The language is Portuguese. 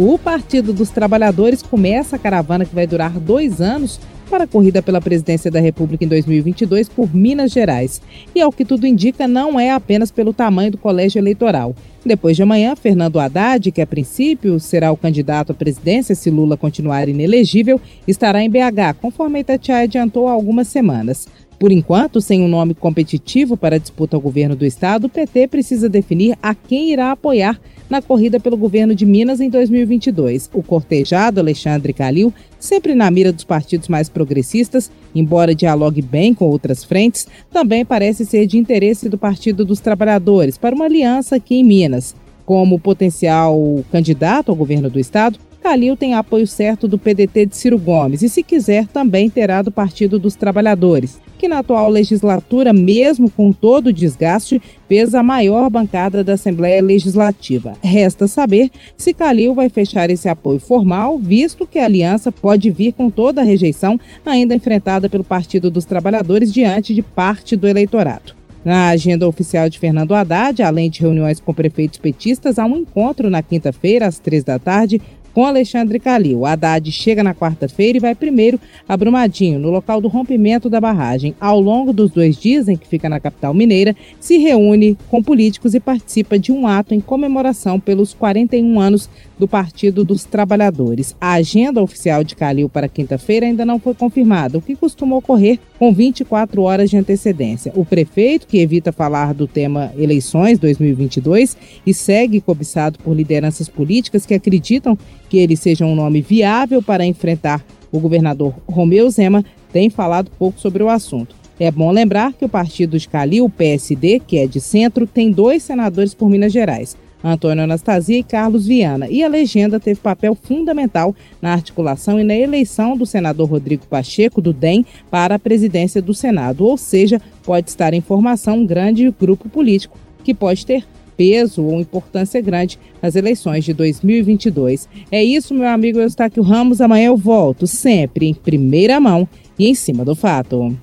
O Partido dos Trabalhadores começa a caravana que vai durar dois anos para a corrida pela presidência da República em 2022 por Minas Gerais. E ao que tudo indica, não é apenas pelo tamanho do colégio eleitoral. Depois de amanhã, Fernando Haddad, que a princípio será o candidato à presidência se Lula continuar inelegível, estará em BH, conforme a Itatiaia adiantou há algumas semanas. Por enquanto, sem um nome competitivo para a disputa ao governo do estado, o PT precisa definir a quem irá apoiar na corrida pelo governo de Minas em 2022. O cortejado Alexandre Calil, sempre na mira dos partidos mais progressistas, embora dialogue bem com outras frentes, também parece ser de interesse do Partido dos Trabalhadores para uma aliança aqui em Minas. Como potencial candidato ao governo do estado, Calil tem apoio certo do PDT de Ciro Gomes e, se quiser, também terá do Partido dos Trabalhadores que na atual legislatura, mesmo com todo o desgaste, fez a maior bancada da Assembleia Legislativa. Resta saber se Calil vai fechar esse apoio formal, visto que a aliança pode vir com toda a rejeição ainda enfrentada pelo Partido dos Trabalhadores diante de parte do eleitorado. Na agenda oficial de Fernando Haddad, além de reuniões com prefeitos petistas, há um encontro na quinta-feira, às três da tarde, com Alexandre Calil. Haddad chega na quarta-feira e vai primeiro a Brumadinho, no local do rompimento da barragem. Ao longo dos dois dias em que fica na capital mineira, se reúne com políticos e participa de um ato em comemoração pelos 41 anos do Partido dos Trabalhadores. A agenda oficial de Calil para quinta-feira ainda não foi confirmada, o que costuma ocorrer com 24 horas de antecedência. O prefeito, que evita falar do tema eleições 2022 e segue cobiçado por lideranças políticas que acreditam que ele seja um nome viável para enfrentar o governador Romeu Zema, tem falado pouco sobre o assunto. É bom lembrar que o partido de Calil, o PSD, que é de centro, tem dois senadores por Minas Gerais. Antônio Anastasia e Carlos Viana, e a legenda teve papel fundamental na articulação e na eleição do senador Rodrigo Pacheco, do DEM, para a presidência do Senado. Ou seja, pode estar em formação um grande grupo político que pode ter peso ou importância grande nas eleições de 2022. É isso, meu amigo Eustáquio Ramos. Amanhã eu volto, sempre em primeira mão e em cima do fato.